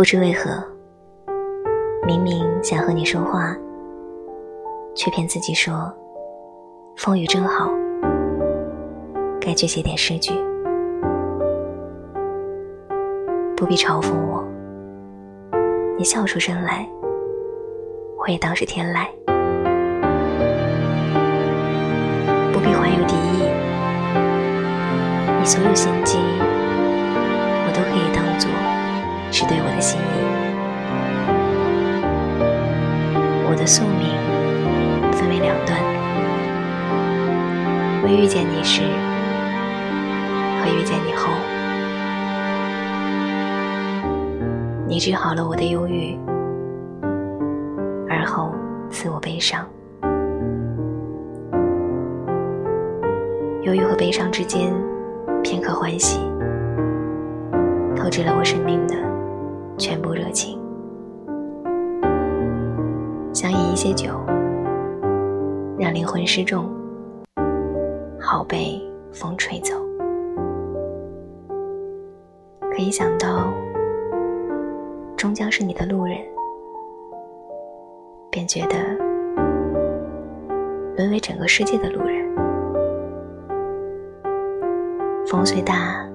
不知为何，明明想和你说话，却骗自己说风雨正好，该去写点诗句。不必嘲讽我，你笑出声来，我也当是天籁。不必怀有敌意，你所有心机，我都可以当做是对我的心意。我的宿命分为两段，未遇见你时和遇见你后。你治好了我的忧郁，而后赐我悲伤。忧郁和悲伤之间，片刻欢喜，透支了我生命的全部热情。想饮一些酒，让灵魂失重，好被风吹走。可以想到。终将是你的路人，便觉得沦为整个世界的路人。风虽大，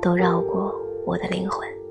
都绕过我的灵魂。